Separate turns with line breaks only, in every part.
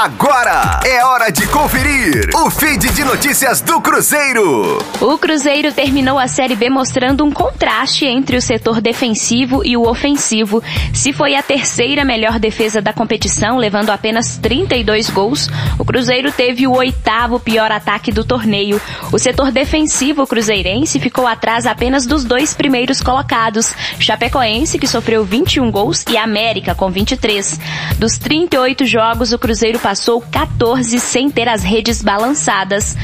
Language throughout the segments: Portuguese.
Agora é hora de conferir o feed de notícias do Cruzeiro.
O Cruzeiro terminou a Série B mostrando um contraste entre o setor defensivo e o ofensivo. Se foi a terceira melhor defesa da competição, levando apenas 32 gols, o Cruzeiro teve o oitavo pior ataque do torneio. O setor defensivo cruzeirense ficou atrás apenas dos dois primeiros colocados, Chapecoense, que sofreu 21 gols, e América, com 23. Dos 38 jogos, o Cruzeiro passou 14 sem ter as redes balançadas.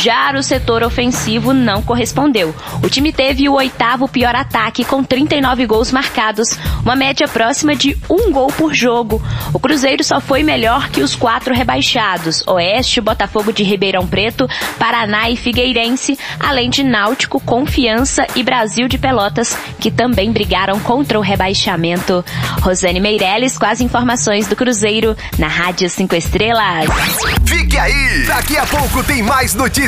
Já o setor ofensivo não correspondeu. O time teve o oitavo pior ataque, com 39 gols marcados, uma média próxima de um gol por jogo. O Cruzeiro só foi melhor que os quatro rebaixados: Oeste, Botafogo de Ribeirão Preto, Paraná e Figueirense, além de Náutico, Confiança e Brasil de Pelotas, que também brigaram contra o rebaixamento. Rosane Meirelles com as informações do Cruzeiro na Rádio 5 Estrelas.
Fique aí! Daqui a pouco tem mais notícias